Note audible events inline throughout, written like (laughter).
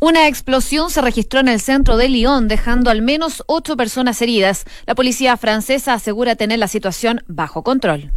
Una explosión se registró en el centro de Lyon, dejando al menos ocho personas heridas. La policía francesa asegura tener la situación bajo control.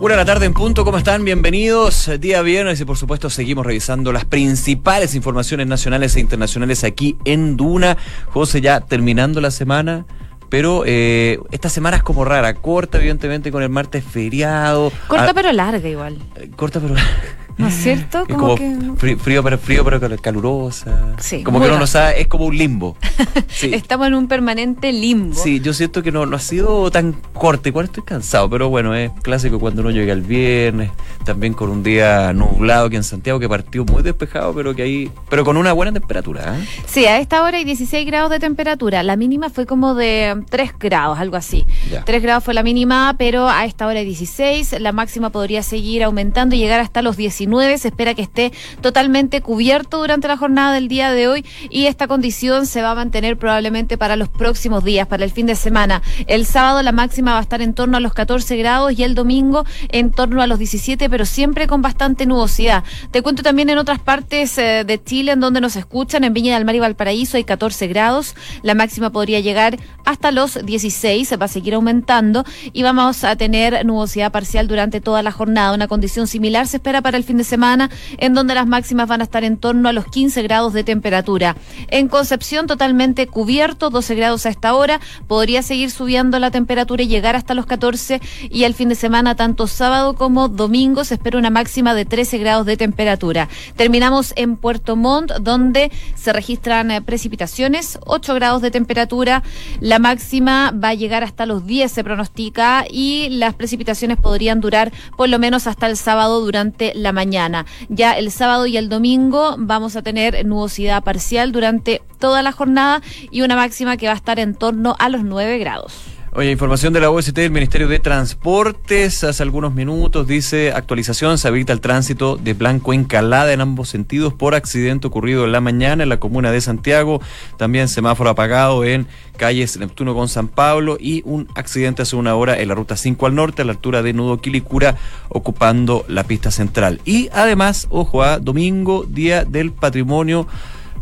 Una de la tarde en punto, ¿cómo están? Bienvenidos. Día viernes y por supuesto seguimos revisando las principales informaciones nacionales e internacionales aquí en Duna. José, ya terminando la semana pero eh, esta semana es como rara, corta evidentemente con el martes feriado. Corta ah, pero larga igual. Corta pero (laughs) ¿No es cierto? Como, que... frío, pero frío, pero calurosa. Sí, como que uno no sabe, es como un limbo. (laughs) Estamos en un permanente limbo. Sí, yo siento que no, no ha sido tan corto. Igual estoy cansado, pero bueno, es clásico cuando uno llega el viernes, también con un día nublado aquí en Santiago, que partió muy despejado, pero que ahí, pero con una buena temperatura. ¿eh? Sí, a esta hora hay 16 grados de temperatura. La mínima fue como de 3 grados, algo así. 3 grados fue la mínima, pero a esta hora hay 16. La máxima podría seguir aumentando y llegar hasta los 19 se espera que esté totalmente cubierto durante la jornada del día de hoy y esta condición se va a mantener probablemente para los próximos días, para el fin de semana. El sábado la máxima va a estar en torno a los 14 grados y el domingo en torno a los 17, pero siempre con bastante nubosidad. Te cuento también en otras partes eh, de Chile en donde nos escuchan, en Viña del Mar y Valparaíso hay 14 grados, la máxima podría llegar hasta los 16, va a seguir aumentando y vamos a tener nubosidad parcial durante toda la jornada. Una condición similar se espera para el fin de semana, en donde las máximas van a estar en torno a los 15 grados de temperatura. En Concepción, totalmente cubierto, 12 grados a esta hora. Podría seguir subiendo la temperatura y llegar hasta los 14. Y el fin de semana, tanto sábado como domingo, se espera una máxima de 13 grados de temperatura. Terminamos en Puerto Montt, donde se registran eh, precipitaciones, 8 grados de temperatura. La máxima va a llegar hasta los 10, se pronostica, y las precipitaciones podrían durar por lo menos hasta el sábado durante la mañana mañana. Ya el sábado y el domingo vamos a tener nubosidad parcial durante toda la jornada y una máxima que va a estar en torno a los 9 grados. Oye, información de la OST del Ministerio de Transportes. Hace algunos minutos dice actualización, se habilita el tránsito de Blanco Encalada en ambos sentidos por accidente ocurrido en la mañana en la comuna de Santiago. También semáforo apagado en calles Neptuno con San Pablo y un accidente hace una hora en la ruta 5 al norte a la altura de Nudo Quilicura ocupando la pista central. Y además, ojo a domingo, Día del Patrimonio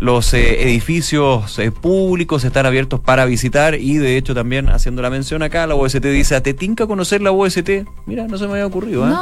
los eh, edificios eh, públicos están abiertos para visitar y de hecho también haciendo la mención acá, la OST dice, ¿a te tinca conocer la OST? Mira, no se me había ocurrido. ¿eh?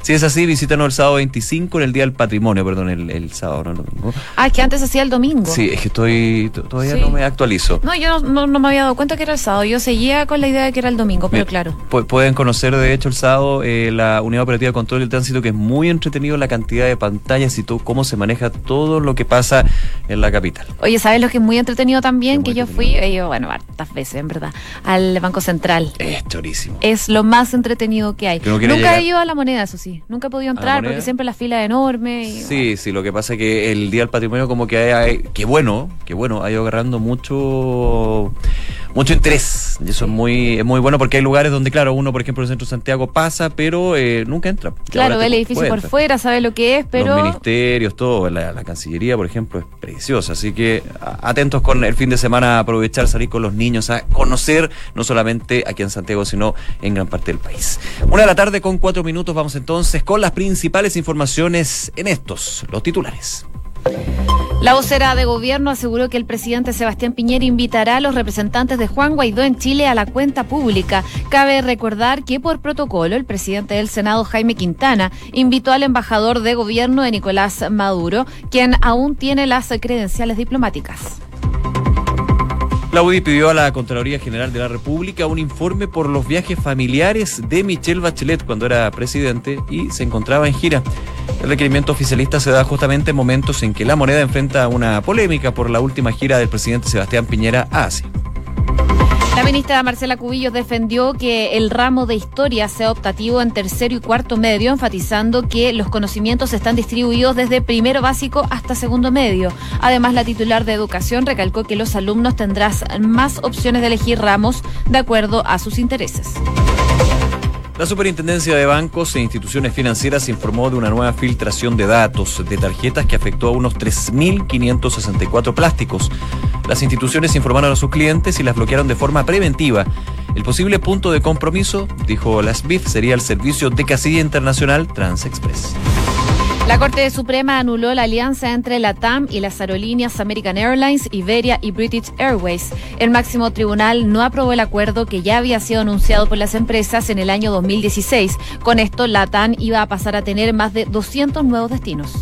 Si es así, visítanos el sábado 25 en el Día del Patrimonio, perdón, el, sábado, no el domingo. Ah, es que antes hacía el domingo. Sí, es que estoy todavía no me actualizo. No, yo no, me había dado cuenta que era el sábado, yo seguía con la idea de que era el domingo, pero claro. Pueden conocer de hecho el sábado la Unidad Operativa de Control del Tránsito, que es muy entretenido la cantidad de pantallas y todo, cómo se maneja todo lo que pasa en la capital. Oye, ¿sabes lo que es muy entretenido también? que yo fui, eh, yo, bueno, hartas veces, en verdad, al Banco Central. Es chorísimo. Es lo más entretenido que hay. Nunca he ido a la moneda, eso sí. Nunca he podido entrar porque siempre la fila es enorme. sí, sí, lo que pasa es que el Día del Patrimonio como que hay, qué bueno, qué bueno, ha ido agarrando mucho mucho interés. Y eso es muy, es muy bueno porque hay lugares donde, claro, uno, por ejemplo, en el centro de Santiago pasa, pero eh, nunca entra. Claro, ve el edificio por fuera, sabe lo que es, pero. Los ministerios, todo. La, la, Cancillería, por ejemplo, es preciosa. Así que atentos con el fin de semana, aprovechar, salir con los niños a conocer, no solamente aquí en Santiago, sino en gran parte del país. Una de la tarde con cuatro minutos, vamos entonces con las principales informaciones en estos, los titulares. La vocera de gobierno aseguró que el presidente Sebastián Piñera invitará a los representantes de Juan Guaidó en Chile a la cuenta pública. Cabe recordar que por protocolo el presidente del Senado, Jaime Quintana, invitó al embajador de gobierno de Nicolás Maduro, quien aún tiene las credenciales diplomáticas. La UDI pidió a la Contraloría General de la República un informe por los viajes familiares de Michelle Bachelet cuando era presidente y se encontraba en gira. El requerimiento oficialista se da justamente en momentos en que la moneda enfrenta una polémica por la última gira del presidente Sebastián Piñera a Asia. La ministra Marcela Cubillos defendió que el ramo de historia sea optativo en tercero y cuarto medio, enfatizando que los conocimientos están distribuidos desde primero básico hasta segundo medio. Además, la titular de educación recalcó que los alumnos tendrán más opciones de elegir ramos de acuerdo a sus intereses. La Superintendencia de Bancos e Instituciones Financieras informó de una nueva filtración de datos de tarjetas que afectó a unos 3.564 plásticos. Las instituciones informaron a sus clientes y las bloquearon de forma preventiva. El posible punto de compromiso, dijo la SBIF, sería el servicio de casilla internacional TransExpress. La Corte Suprema anuló la alianza entre la TAM y las aerolíneas American Airlines, Iberia y British Airways. El máximo tribunal no aprobó el acuerdo que ya había sido anunciado por las empresas en el año 2016. Con esto, la TAM iba a pasar a tener más de 200 nuevos destinos.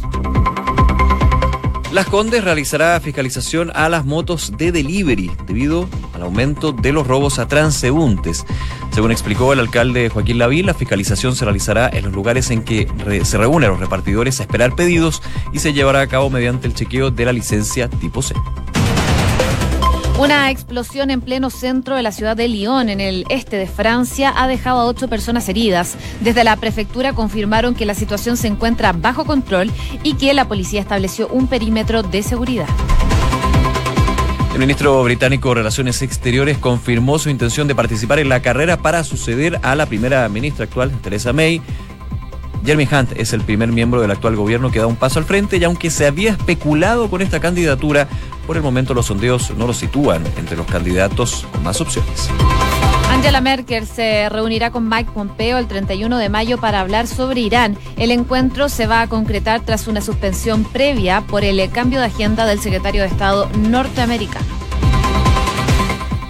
Las Condes realizará fiscalización a las motos de delivery debido al aumento de los robos a transeúntes. Según explicó el alcalde Joaquín Lavín, la fiscalización se realizará en los lugares en que se reúnen los repartidores a esperar pedidos y se llevará a cabo mediante el chequeo de la licencia tipo C. Una explosión en pleno centro de la ciudad de Lyon, en el este de Francia, ha dejado a ocho personas heridas. Desde la prefectura confirmaron que la situación se encuentra bajo control y que la policía estableció un perímetro de seguridad. El ministro británico de Relaciones Exteriores confirmó su intención de participar en la carrera para suceder a la primera ministra actual, Theresa May. Jeremy Hunt es el primer miembro del actual gobierno que da un paso al frente y aunque se había especulado con esta candidatura, por el momento los sondeos no lo sitúan entre los candidatos con más opciones. Angela Merkel se reunirá con Mike Pompeo el 31 de mayo para hablar sobre Irán. El encuentro se va a concretar tras una suspensión previa por el cambio de agenda del secretario de Estado norteamericano.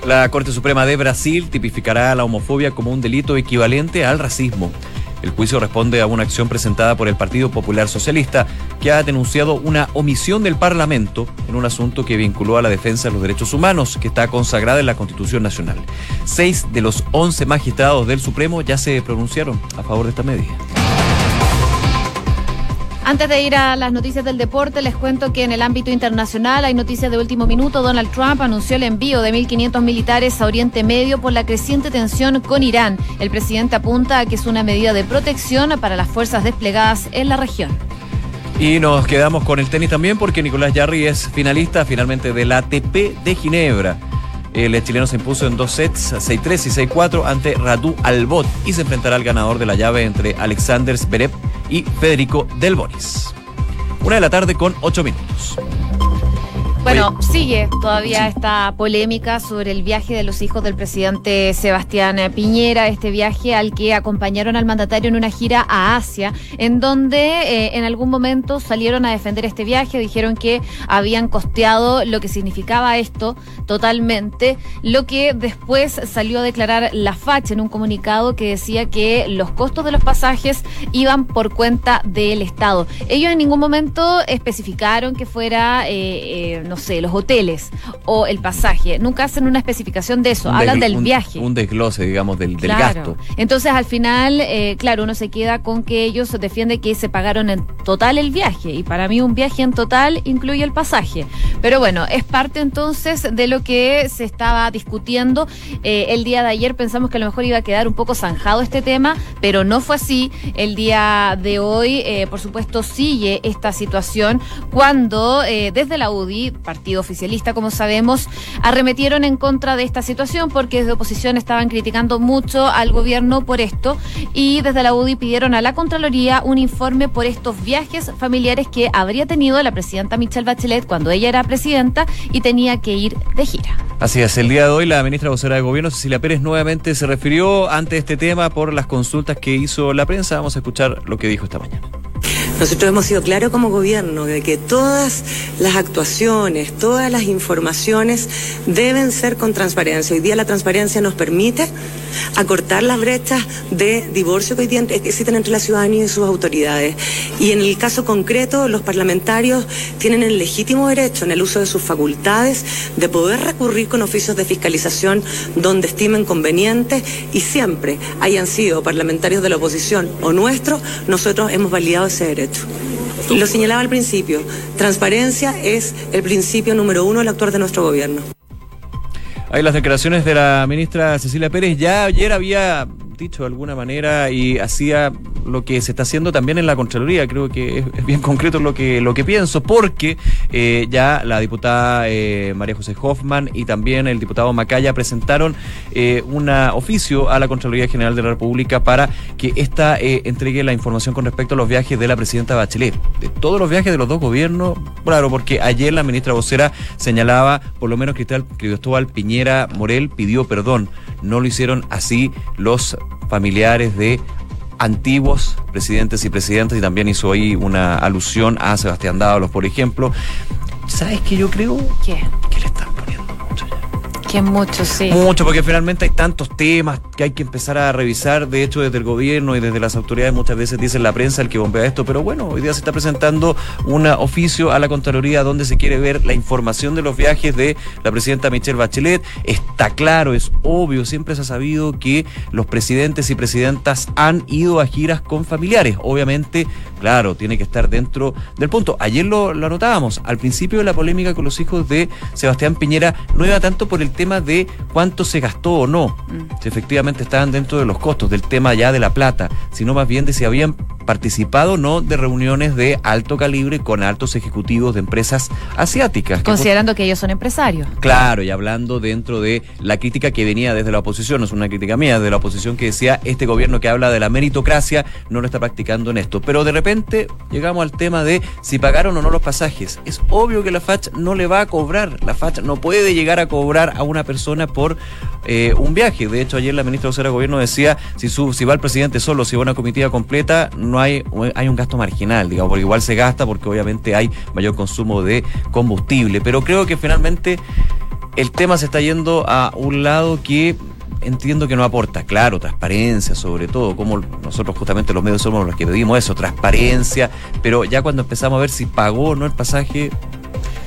La Corte Suprema de Brasil tipificará la homofobia como un delito equivalente al racismo. El juicio responde a una acción presentada por el Partido Popular Socialista, que ha denunciado una omisión del Parlamento en un asunto que vinculó a la defensa de los derechos humanos, que está consagrada en la Constitución Nacional. Seis de los once magistrados del Supremo ya se pronunciaron a favor de esta medida. Antes de ir a las noticias del deporte, les cuento que en el ámbito internacional hay noticias de último minuto. Donald Trump anunció el envío de 1.500 militares a Oriente Medio por la creciente tensión con Irán. El presidente apunta a que es una medida de protección para las fuerzas desplegadas en la región. Y nos quedamos con el tenis también porque Nicolás Jarry es finalista finalmente del ATP de Ginebra. El chileno se impuso en dos sets, 6-3 y 6-4 ante Radu Albot y se enfrentará al ganador de la llave entre Alexander Zverev y Federico Del Bonis. Una de la tarde con ocho minutos. Bueno, sigue todavía esta polémica sobre el viaje de los hijos del presidente Sebastián Piñera, este viaje al que acompañaron al mandatario en una gira a Asia, en donde eh, en algún momento salieron a defender este viaje, dijeron que habían costeado lo que significaba esto totalmente, lo que después salió a declarar la FACH en un comunicado que decía que los costos de los pasajes iban por cuenta del Estado. Ellos en ningún momento especificaron que fuera... Eh, eh, no sé, los hoteles o el pasaje, nunca hacen una especificación de eso, hablan del viaje. Un desglose, digamos, del, gasto. Entonces, al final, eh, claro, uno se queda con que ellos defienden que se pagaron en total el viaje, y para mí un viaje en total incluye el pasaje. Pero bueno, es parte entonces de lo que se estaba discutiendo. Eh, el día de ayer pensamos que a lo mejor iba a quedar un poco zanjado este tema, pero no fue así. El día de hoy, eh, por supuesto, sigue esta situación cuando desde la UDI partido oficialista, como sabemos, arremetieron en contra de esta situación porque desde oposición estaban criticando mucho al gobierno por esto y desde la UDI pidieron a la Contraloría un informe por estos viajes familiares que habría tenido la presidenta Michelle Bachelet cuando ella era presidenta y tenía que ir de gira. Así es, el día de hoy la ministra vocera de Gobierno, Cecilia Pérez, nuevamente se refirió ante este tema por las consultas que hizo la prensa. Vamos a escuchar lo que dijo esta mañana. Nosotros hemos sido claros como gobierno de que todas las actuaciones, todas las informaciones deben ser con transparencia. Hoy día la transparencia nos permite acortar las brechas de divorcio que existen entre la ciudadanía y sus autoridades. Y en el caso concreto, los parlamentarios tienen el legítimo derecho en el uso de sus facultades de poder recurrir con oficios de fiscalización donde estimen conveniente y siempre hayan sido parlamentarios de la oposición o nuestros, nosotros hemos validado ese derecho. Lo señalaba al principio, transparencia es el principio número uno del actuar de nuestro gobierno. Hay las declaraciones de la ministra Cecilia Pérez. Ya ayer había dicho de alguna manera y hacía lo que se está haciendo también en la Contraloría. Creo que es, bien concreto lo que, lo que pienso, porque eh, ya la diputada eh, María José Hoffman y también el diputado Macaya presentaron eh, un oficio a la Contraloría General de la República para que ésta entregue la información con respecto a los viajes de la presidenta Bachelet. De todos los viajes de los dos gobiernos, claro, porque ayer la ministra vocera señalaba, por lo menos Cristóbal Piñera Morel pidió perdón. No lo hicieron así los familiares de antiguos presidentes y presidentas y también hizo ahí una alusión a Sebastián Dávalos, por ejemplo. ¿Sabes qué yo creo? ¿Qué? Que mucho, sí. Mucho, porque finalmente hay tantos temas que hay que empezar a revisar. De hecho, desde el gobierno y desde las autoridades muchas veces dicen la prensa el que bombea esto, pero bueno, hoy día se está presentando un oficio a la Contraloría donde se quiere ver la información de los viajes de la presidenta Michelle Bachelet. Está claro, es obvio, siempre se ha sabido que los presidentes y presidentas han ido a giras con familiares. Obviamente, claro, tiene que estar dentro del punto. Ayer lo, lo anotábamos, al principio de la polémica con los hijos de Sebastián Piñera no iba tanto por el tema de cuánto se gastó o no, si efectivamente estaban dentro de los costos, del tema ya de la plata, sino más bien de si habían participado no de reuniones de alto calibre con altos ejecutivos de empresas asiáticas. Considerando que ellos son empresarios. Claro, y hablando dentro de la crítica que venía desde la oposición, no es una crítica mía, de la oposición que decía este gobierno que habla de la meritocracia no lo está practicando en esto. Pero de repente llegamos al tema de si pagaron o no los pasajes. Es obvio que la FACH no le va a cobrar. La FACH no puede llegar a cobrar a una persona por eh, un viaje. De hecho, ayer la ministra de de Gobierno decía si, su, si va el presidente solo, si va una comitiva completa, no hay, hay un gasto marginal, digamos, porque igual se gasta porque obviamente hay mayor consumo de combustible. Pero creo que finalmente el tema se está yendo a un lado que entiendo que no aporta, claro, transparencia sobre todo, como nosotros justamente los medios somos los que pedimos eso, transparencia, pero ya cuando empezamos a ver si pagó o no el pasaje,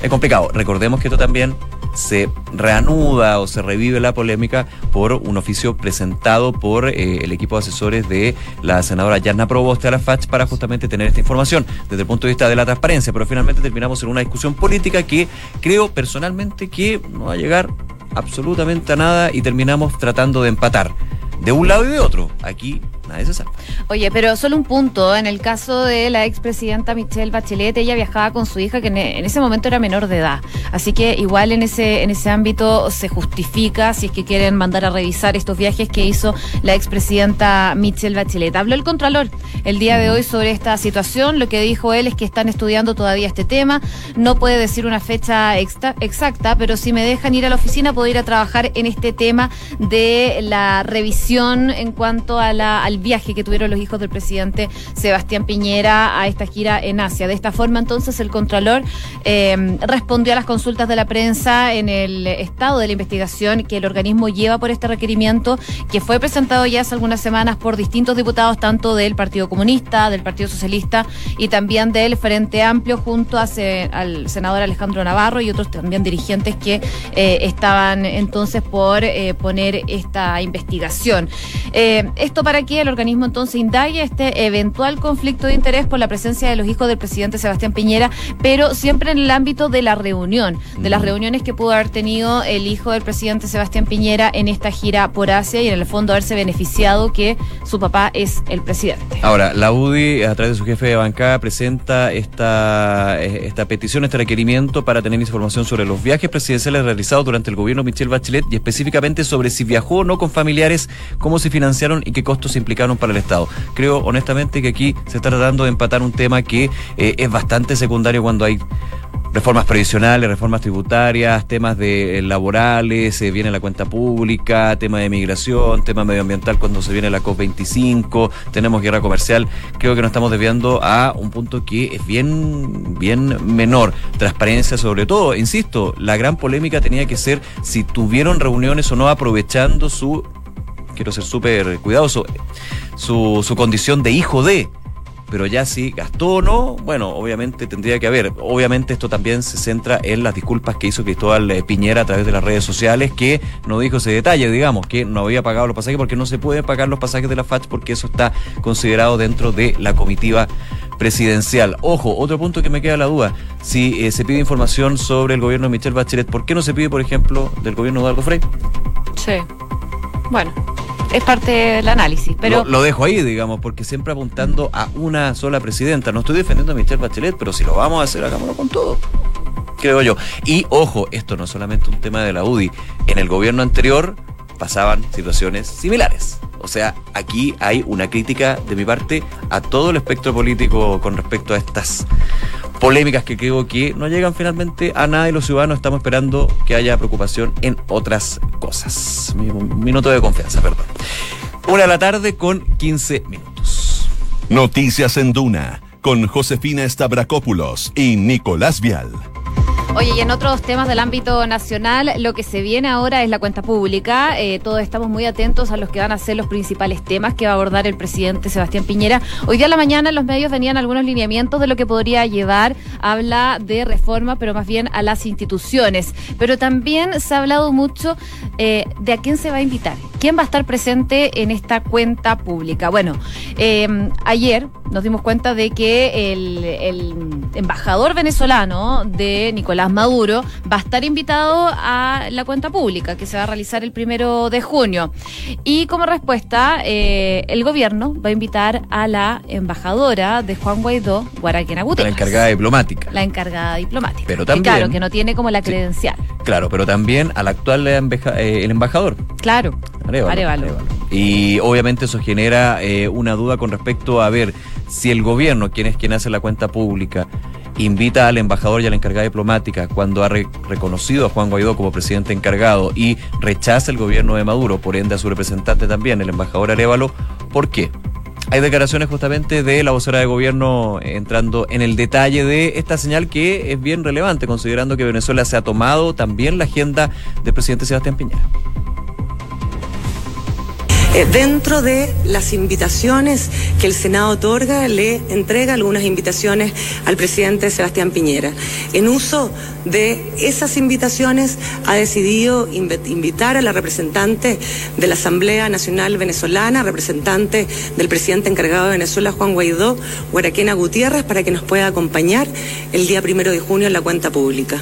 es complicado. Recordemos que esto también se reanuda o se revive la polémica por un oficio presentado por eh, el equipo de asesores de la senadora Yarna Proboste a la FACH para justamente tener esta información desde el punto de vista de la transparencia, pero finalmente terminamos en una discusión política que creo personalmente que no va a llegar absolutamente a nada y terminamos tratando de empatar de un lado y de otro. Aquí nadie se sabe. Oye, pero solo un punto. En el caso de la expresidenta Michelle Bachelet, ella viajaba con su hija, que en ese momento era menor de edad. Así que igual en ese, en ese ámbito se justifica si es que quieren mandar a revisar estos viajes que hizo la expresidenta Michelle Bachelet. Habló el Contralor el día de hoy sobre esta situación. Lo que dijo él es que están estudiando todavía este tema. No puede decir una fecha exacta, pero si me dejan ir a la oficina, puedo ir a trabajar en este tema de la revisión en cuanto a la, al viaje que tuvieron los hijos del presidente Sebastián Piñera a esta gira en Asia. De esta forma, entonces, el Contralor eh, respondió a las consultas de la prensa en el estado de la investigación que el organismo lleva por este requerimiento, que fue presentado ya hace algunas semanas por distintos diputados, tanto del Partido Comunista, del Partido Socialista y también del Frente Amplio, junto a al senador Alejandro Navarro y otros también dirigentes que eh, estaban entonces por eh, poner esta investigación. esto para que el organismo entonces indague este eventual conflicto de interés por la presencia de los hijos del presidente Sebastián Piñera, pero siempre en el ámbito de la reunión, de las reuniones que pudo haber tenido el hijo del presidente Sebastián Piñera en esta gira por Asia y en el fondo haberse beneficiado que su papá es el presidente. Ahora, la UDI, a través de su jefe de bancada, presenta esta, eh, esta petición, este requerimiento para tener información sobre los viajes presidenciales realizados durante el gobierno Michelle Bachelet y específicamente sobre si viajó o no con familiares, cómo se financiaron y qué costos se para el Estado. Creo honestamente que aquí se está tratando de empatar un tema que eh, es bastante secundario cuando hay reformas previsionales, reformas tributarias, temas de eh, laborales, se viene la cuenta pública, tema de migración, tema medioambiental cuando se viene la COP25, tenemos guerra comercial. Creo que nos estamos desviando a un punto que es bien, bien menor. Transparencia sobre todo, insisto, la gran polémica tenía que ser si tuvieron reuniones o no aprovechando su quiero ser súper cuidadoso, su, condición de hijo de pero ya si gastó o no, bueno, obviamente tendría que haber. Obviamente esto también se centra en las disculpas que hizo Cristóbal eh, Piñera a través de las redes sociales, que no dijo ese detalle, digamos, que no había pagado los pasajes porque no se pueden pagar los pasajes de la FACH porque eso está considerado dentro de la comitiva presidencial. Ojo, otro punto que me queda la duda, si eh, se pide información sobre el gobierno de Michelle Bachelet, ¿por qué no se pide, por ejemplo, del gobierno de Eduardo Frey? Sí. Bueno es parte del análisis. Pero lo, dejo ahí, digamos, porque siempre apuntando a una sola presidenta. No estoy defendiendo a Michelle Bachelet, pero si lo vamos a hacer, hagámoslo con todo. Creo yo. Y ojo, esto no es solamente un tema de la UDI. En el gobierno anterior pasaban situaciones similares. O sea, aquí hay una crítica de mi parte a todo el espectro político con respecto a estas polémicas que creo que no llegan finalmente a nada y los ciudadanos estamos esperando que haya preocupación en otras cosas. minuto de confianza, perdón. Una de la tarde con 15 minutos. Noticias en Duna con Josefina Stavrakopoulos y Nicolás Vial. Oye, y en otros temas del ámbito nacional, lo que se viene ahora es la cuenta pública. Eh, todos estamos muy atentos a los que van a ser los principales temas que va a abordar el presidente Sebastián Piñera. Hoy día a la mañana en los medios venían algunos lineamientos de lo que podría llevar. Habla de reforma, pero más bien a las instituciones. Pero también se ha hablado mucho eh, de a quién se va a invitar. ¿Quién va a estar presente en esta cuenta pública? Bueno, eh, ayer nos dimos cuenta de que el embajador venezolano de Nicolás Maduro, va a estar invitado a la cuenta pública que se va a realizar el primero de junio. Y como respuesta, eh, el gobierno va a invitar a la embajadora de Juan Guaidó, Guaraquena Gutiérrez. La encargada diplomática. La encargada diplomática. Pero también. claro, que no tiene como la credencial. claro, pero también al actual eh, el embajador. Claro. Arevalo. Y obviamente eso genera eh, una duda con respecto a ver si el gobierno, quien es quien hace la cuenta pública, invita al embajador y a la encargada diplomática cuando ha reconocido a Juan Guaidó como presidente encargado y rechaza el gobierno de Maduro, por ende a su representante también, el embajador Arevalo, ¿por qué? Hay declaraciones justamente de la vocera de gobierno entrando en el detalle de esta señal que es bien relevante, considerando que Venezuela se ha tomado también la agenda del presidente Sebastián Piñera. Eh, dentro de las invitaciones que el Senado otorga, le entrega algunas invitaciones al presidente Sebastián Piñera. En uso de esas invitaciones ha decidido invitar a la representante de la Asamblea Nacional Venezolana, representante del presidente encargado de Venezuela, Juan Guaidó, Guaraquena Gutiérrez, para que nos pueda acompañar el día primero de junio en la cuenta pública.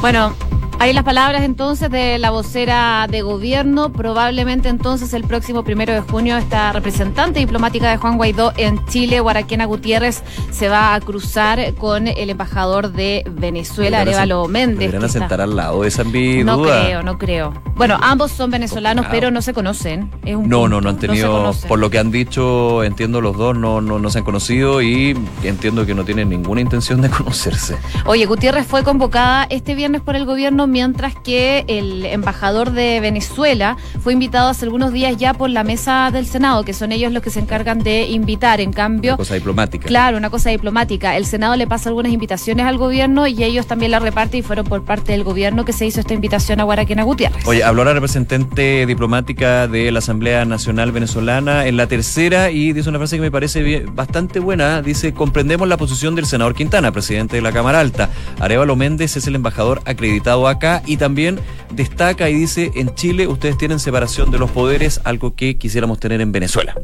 Bueno, Ahí las palabras entonces de la vocera de gobierno. Probablemente entonces el próximo primero de junio esta representante diplomática de Juan Guaidó en Chile, Guaraquena Gutiérrez, se va a cruzar con el embajador de Venezuela, Arevalo Méndez. ¿Deberían sentar al lado esa No creo, no creo. Bueno, ambos son venezolanos, pero no se conocen. no, no, no han tenido, por lo que han dicho, entiendo los dos, no, no, no se han conocido y entiendo que no tienen ninguna intención de (laughs) conocerse. Oye, Gutiérrez fue convocada este viernes por el gobierno mientras que el embajador de Venezuela fue invitado hace algunos días ya por la mesa del Senado, que son ellos los que se encargan de invitar. En cambio. Una cosa diplomática. Claro, una cosa diplomática. El Senado le pasa algunas invitaciones al gobierno y ellos también la reparten y fueron por parte del gobierno que se hizo esta invitación a Guaraquena Gutiérrez. Oye, habló la representante diplomática de la Asamblea Nacional Venezolana en la tercera y dice una frase que me parece bastante buena. Dice: Comprendemos la posición del senador Quintana, presidente de la Cámara Alta. Arevalo Méndez es el embajador acreditado y también destaca y dice, en Chile ustedes tienen separación de los poderes, algo que quisiéramos tener en Venezuela.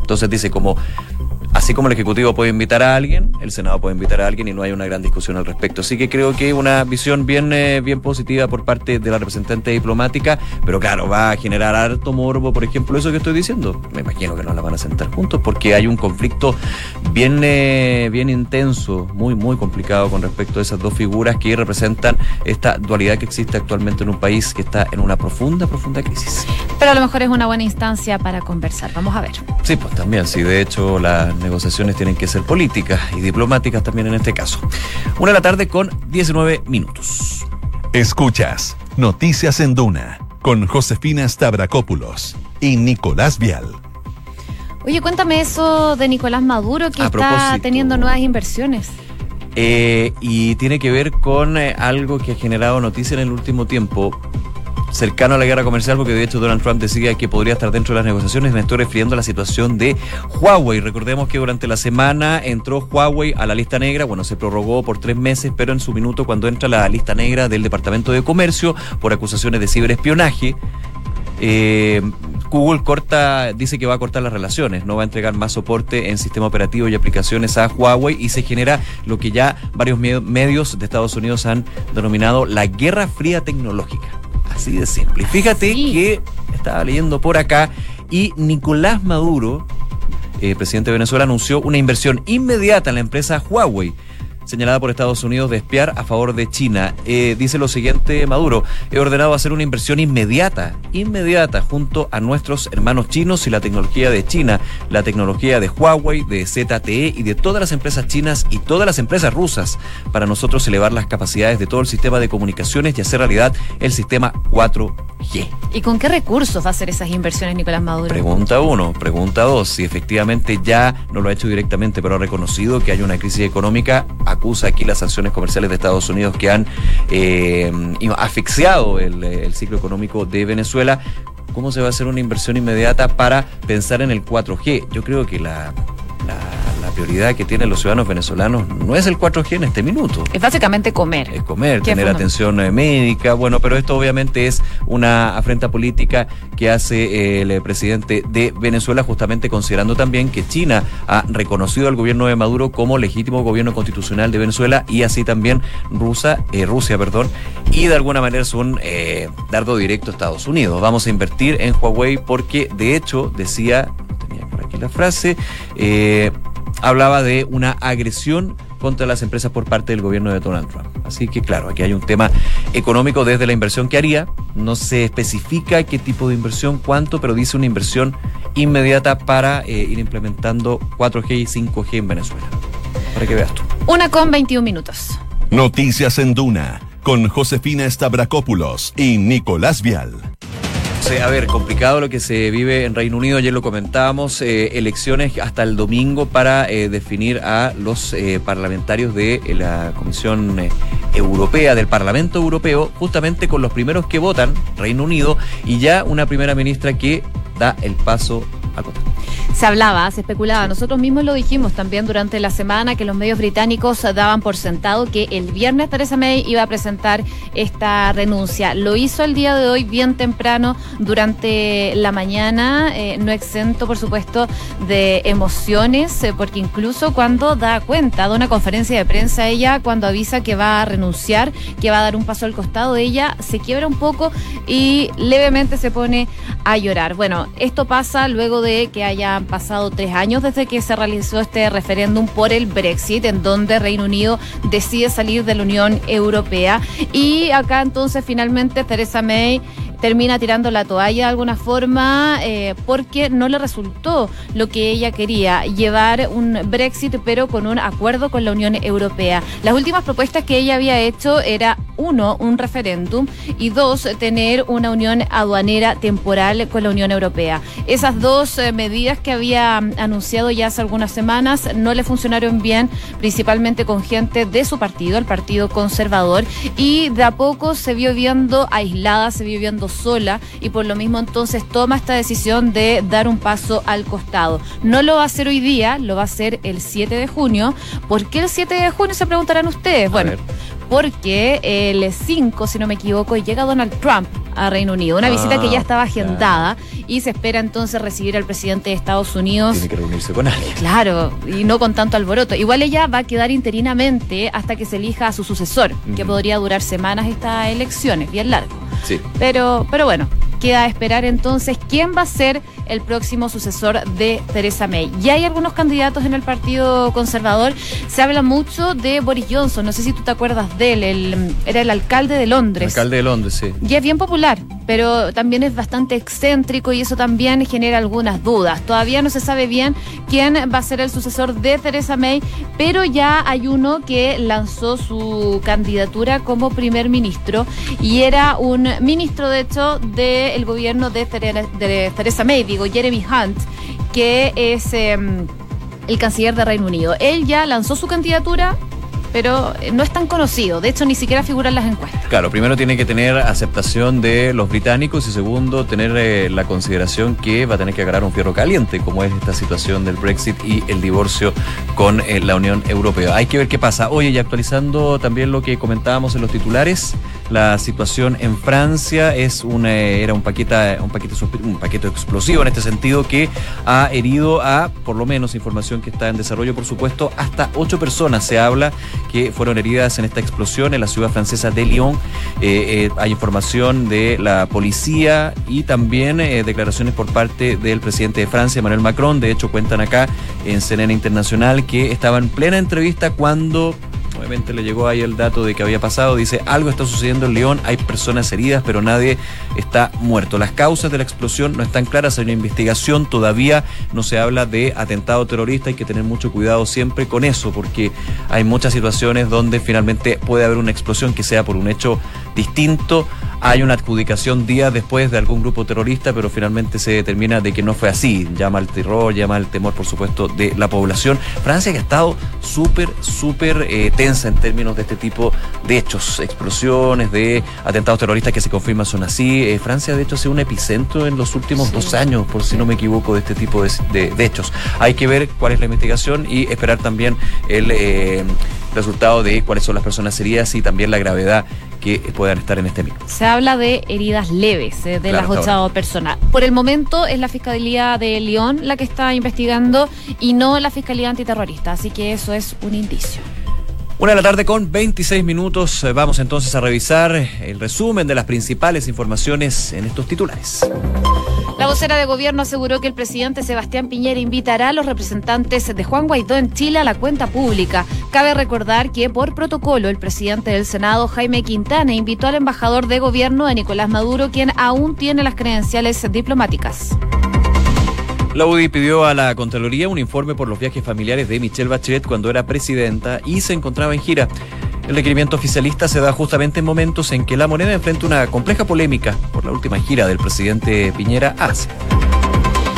Entonces dice como Así como el Ejecutivo puede invitar a alguien, el Senado puede invitar a alguien y no hay una gran discusión al respecto. Así que creo que una visión bien, eh, bien positiva por parte de la representante diplomática, pero claro, va a generar harto morbo, por ejemplo, eso que estoy diciendo. Me imagino que no la van a sentar juntos porque hay un conflicto bien, eh, bien intenso, muy, muy complicado con respecto a esas dos figuras que representan esta dualidad que existe actualmente en un país que está en una profunda, profunda crisis. Pero a lo mejor es una buena instancia para conversar. Vamos a ver. Sí, pues también, sí, de hecho la negociaciones tienen que ser políticas y diplomáticas también en este caso. Una de la tarde con 19 minutos. Escuchas Noticias en Duna con Josefina Stavrakopoulos y Nicolás Vial. Oye, cuéntame eso de Nicolás Maduro que está teniendo nuevas inversiones. Eh, y tiene que ver con eh, algo que ha generado noticia en el último tiempo cercano a la guerra comercial, porque de hecho Donald Trump decía que podría estar dentro de las negociaciones. Me estoy refiriendo a la situación de Huawei. Recordemos que durante la semana entró Huawei a la lista negra, bueno, se prorrogó por tres meses, pero en su minuto cuando entra a la lista negra del Departamento de Comercio por acusaciones de ciberespionaje, eh, Google corta, dice que va a cortar las relaciones, no va a entregar más soporte en sistema operativo y aplicaciones a Huawei y se genera lo que ya varios medios de Estados Unidos han denominado la guerra fría tecnológica. Así de simple. fíjate que estaba leyendo por acá y Nicolás Maduro, eh, presidente de Venezuela, anunció una inversión inmediata en la empresa Huawei señalada por Estados Unidos de espiar a favor de China. Eh, dice lo siguiente Maduro, he ordenado hacer una inversión inmediata, inmediata, junto a nuestros hermanos chinos y la tecnología de China, la tecnología de Huawei, de ZTE y de todas las empresas chinas y todas las empresas rusas, para nosotros elevar las capacidades de todo el sistema de comunicaciones y hacer realidad el sistema 4G. ¿Y con qué recursos va a hacer esas inversiones Nicolás Maduro? Pregunta uno. Pregunta dos. Si efectivamente ya no lo ha hecho directamente, pero ha reconocido que hay una crisis económica, acusa aquí las sanciones comerciales de Estados Unidos que han eh, asfixiado el, el ciclo económico de Venezuela. ¿Cómo se va a hacer una inversión inmediata para pensar en el 4G? Yo creo que la, prioridad que tienen los ciudadanos venezolanos no es el 4G en este minuto. Es básicamente comer. Es comer, tener atención eh, médica. Bueno, pero esto obviamente es una afrenta política que hace eh, el presidente de Venezuela, justamente considerando también que China ha reconocido al gobierno de Maduro como legítimo gobierno constitucional de Venezuela y así también Rusia, eh, Rusia, perdón, y de alguna manera es un dardo directo a Estados Unidos. Vamos a invertir en Huawei porque de hecho decía, tenía por aquí la frase, eh, hablaba de una agresión contra las empresas por parte del gobierno de Donald Trump. Así que claro, aquí hay un tema económico desde la inversión que haría. No se especifica qué tipo de inversión, cuánto, pero dice una inversión inmediata para eh, ir implementando 4G y 5G en Venezuela. Para que veas tú. Una con 21 minutos. Noticias en Duna con Josefina Stavrakopoulos y Nicolás Vial a ver, complicado lo que se vive en Reino Unido, ayer lo comentábamos, eh, elecciones hasta el domingo para eh, definir a los eh, parlamentarios de la Comisión Europea, del Parlamento Europeo, justamente con los primeros que votan, Reino Unido, y ya una primera ministra que da el paso a votar se hablaba, se especulaba. Nosotros mismos lo dijimos también durante la semana que los medios británicos daban por sentado que el viernes Theresa May iba a presentar esta renuncia. Lo hizo el día de hoy bien temprano durante la mañana, eh, no exento por supuesto de emociones, eh, porque incluso cuando da cuenta, da una conferencia de prensa ella, cuando avisa que va a renunciar, que va a dar un paso al costado, de ella se quiebra un poco y levemente se pone a llorar. Bueno, esto pasa luego de que haya pasado tres años desde que se realizó este referéndum por el Brexit, en donde Reino Unido decide salir de la Unión Europea. Y acá entonces finalmente Theresa May termina tirando la toalla de alguna forma eh, porque no le resultó lo que ella quería, llevar un Brexit pero con un acuerdo con la Unión Europea. Las últimas propuestas que ella había hecho era uno, un referéndum y dos, tener una unión aduanera temporal con la Unión Europea. Esas dos eh, medidas que había anunciado ya hace algunas semanas no le funcionaron bien, principalmente con gente de su partido, el Partido Conservador, y de a poco se vio viendo aislada, se vio viendo sola y por lo mismo entonces toma esta decisión de dar un paso al costado. No lo va a hacer hoy día, lo va a hacer el 7 de junio. ¿Por qué el 7 de junio? Se preguntarán ustedes. Bueno, porque el 5, si no me equivoco, llega Donald Trump a Reino Unido. Una visita que ya ah, estaba agendada y se espera entonces recibir al presidente de Estados Unidos. Tiene que reunirse con alguien. Claro, y no con tanto alboroto. Igual ella va a quedar interinamente hasta que se elija a su sucesor, que podría durar semanas estas elecciones, bien largo. Sí. Pero, pero bueno, queda esperar entonces quién va a ser el próximo sucesor de Theresa May. Ya hay algunos candidatos en el Partido Conservador. Se habla mucho de Boris Johnson. No sé si tú te acuerdas de él. era el alcalde de Londres. El alcalde de Londres, sí. Y es bien popular, pero también es bastante excéntrico y eso también genera algunas dudas. Todavía no se sabe bien quién va a ser el sucesor de Theresa May, pero ya hay uno que lanzó su candidatura como primer ministro y era un ministro, de hecho, del gobierno de, Theresa May Jeremy Hunt, que es em, el canciller de Reino Unido. Él ya lanzó su candidatura pero eh, no es tan conocido. De hecho, ni siquiera figura en las encuestas. Claro, primero tiene que tener aceptación de los británicos y segundo, tener eh, la consideración que va a tener que agarrar un fierro caliente, como es esta situación del Brexit y el divorcio con eh, la Unión Europea. Hay que ver qué pasa. Oye, y actualizando también lo que comentábamos en los titulares, la situación en Francia es una, era un paquete, un paquete, un paquete explosivo en este sentido que ha herido a, por lo menos, información que está en desarrollo, por supuesto, hasta ocho personas. Se habla que fueron heridas en esta explosión en la ciudad francesa de Lyon. Eh, eh, hay información de la policía y también eh, declaraciones por parte del presidente de Francia, Emmanuel Macron. De hecho, cuentan acá en CNN Internacional que estaba en plena entrevista cuando le llegó ahí el dato de que había pasado, dice, algo está sucediendo en León, hay personas heridas, pero nadie está muerto. Las causas de la explosión no están claras, hay una investigación, todavía no se habla de atentado terrorista, hay que tener mucho cuidado siempre con eso, porque hay muchas situaciones donde finalmente puede haber una explosión que sea por un hecho distinto hay una adjudicación días después de algún grupo terrorista, pero finalmente se determina de que no fue así. Llama al terror, llama al temor, por supuesto, de la población. Francia que ha estado súper, súper eh, tensa en términos de este tipo de hechos, explosiones, de atentados terroristas que se confirman son así. Eh, Francia, de hecho, ha sido un epicentro en los últimos dos años, por si no me equivoco, de este tipo de, hechos. Hay que ver cuál es la investigación y esperar también el eh, resultado de cuáles son las personas heridas y también la gravedad que puedan estar en este mismo. Se habla de heridas leves eh, de las ocho personas. Por el momento es la Fiscalía de León la que está investigando y no la Fiscalía Antiterrorista, así que eso es un indicio. Una de la tarde con 26 minutos. Eh, vamos entonces a revisar el resumen de las principales informaciones en estos titulares. La vocera de gobierno aseguró que el presidente Sebastián Piñera invitará a los representantes de Juan Guaidó en Chile a la cuenta pública. Cabe recordar que por protocolo el presidente del Senado, Jaime Quintana, invitó al embajador de gobierno de Nicolás Maduro, quien aún tiene las credenciales diplomáticas. La UDI pidió a la Contraloría un informe por los viajes familiares de Michelle Bachelet cuando era presidenta y se encontraba en gira. El requerimiento oficialista se da justamente en momentos en que la moneda enfrenta una compleja polémica por la última gira del presidente Piñera a Asia.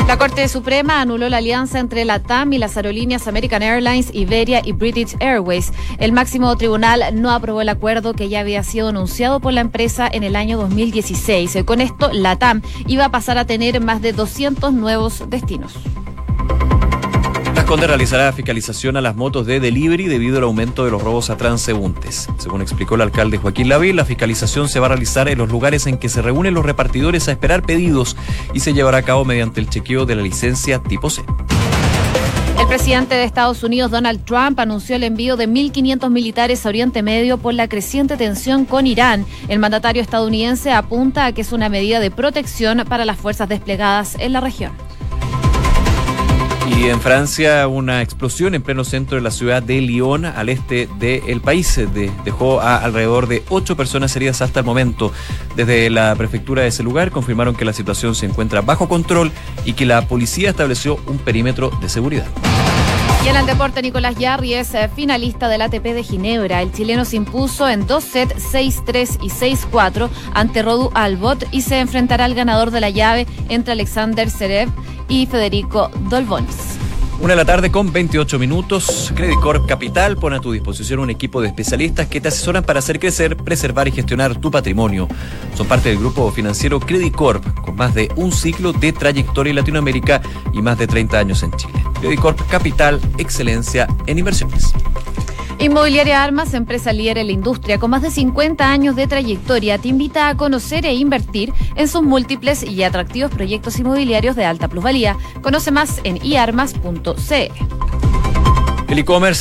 La Corte Suprema anuló la alianza entre la TAM y las aerolíneas American Airlines, Iberia y British Airways. El máximo tribunal no aprobó el acuerdo que ya había sido anunciado por la empresa en el año 2016. Con esto, la TAM iba a pasar a tener más de 200 nuevos destinos. Conde realizará fiscalización a las motos de delivery debido al aumento de los robos a transeúntes. Según explicó el alcalde Joaquín Laví, la fiscalización se va a realizar en los lugares en que se reúnen los repartidores a esperar pedidos y se llevará a cabo mediante el chequeo de la licencia tipo C. El presidente de Estados Unidos, Donald Trump, anunció el envío de 1.500 militares a Oriente Medio por la creciente tensión con Irán. El mandatario estadounidense apunta a que es una medida de protección para las fuerzas desplegadas en la región. Y en Francia, una explosión en pleno centro de la ciudad de Lyon, al este del país, dejó a alrededor de ocho personas heridas hasta el momento. Desde la prefectura de ese lugar confirmaron que la situación se encuentra bajo control y que la policía estableció un perímetro de seguridad. Y en el deporte, Nicolás Yarri es eh, finalista del ATP de Ginebra. El chileno se impuso en dos sets 6-3 y 6-4 ante Rodu Albot y se enfrentará al ganador de la llave entre Alexander Serev y Federico Dolbonis. Una de la tarde con 28 minutos. Credit Corp Capital pone a tu disposición un equipo de especialistas que te asesoran para hacer crecer, preservar y gestionar tu patrimonio. Son parte del grupo financiero Credit Corp, con más de un ciclo de trayectoria en Latinoamérica y más de 30 años en Chile. Credit Corp Capital, excelencia en inversiones. Inmobiliaria Armas, empresa líder en la industria con más de 50 años de trayectoria, te invita a conocer e invertir en sus múltiples y atractivos proyectos inmobiliarios de alta plusvalía. Conoce más en iarmas.cl. El e-commerce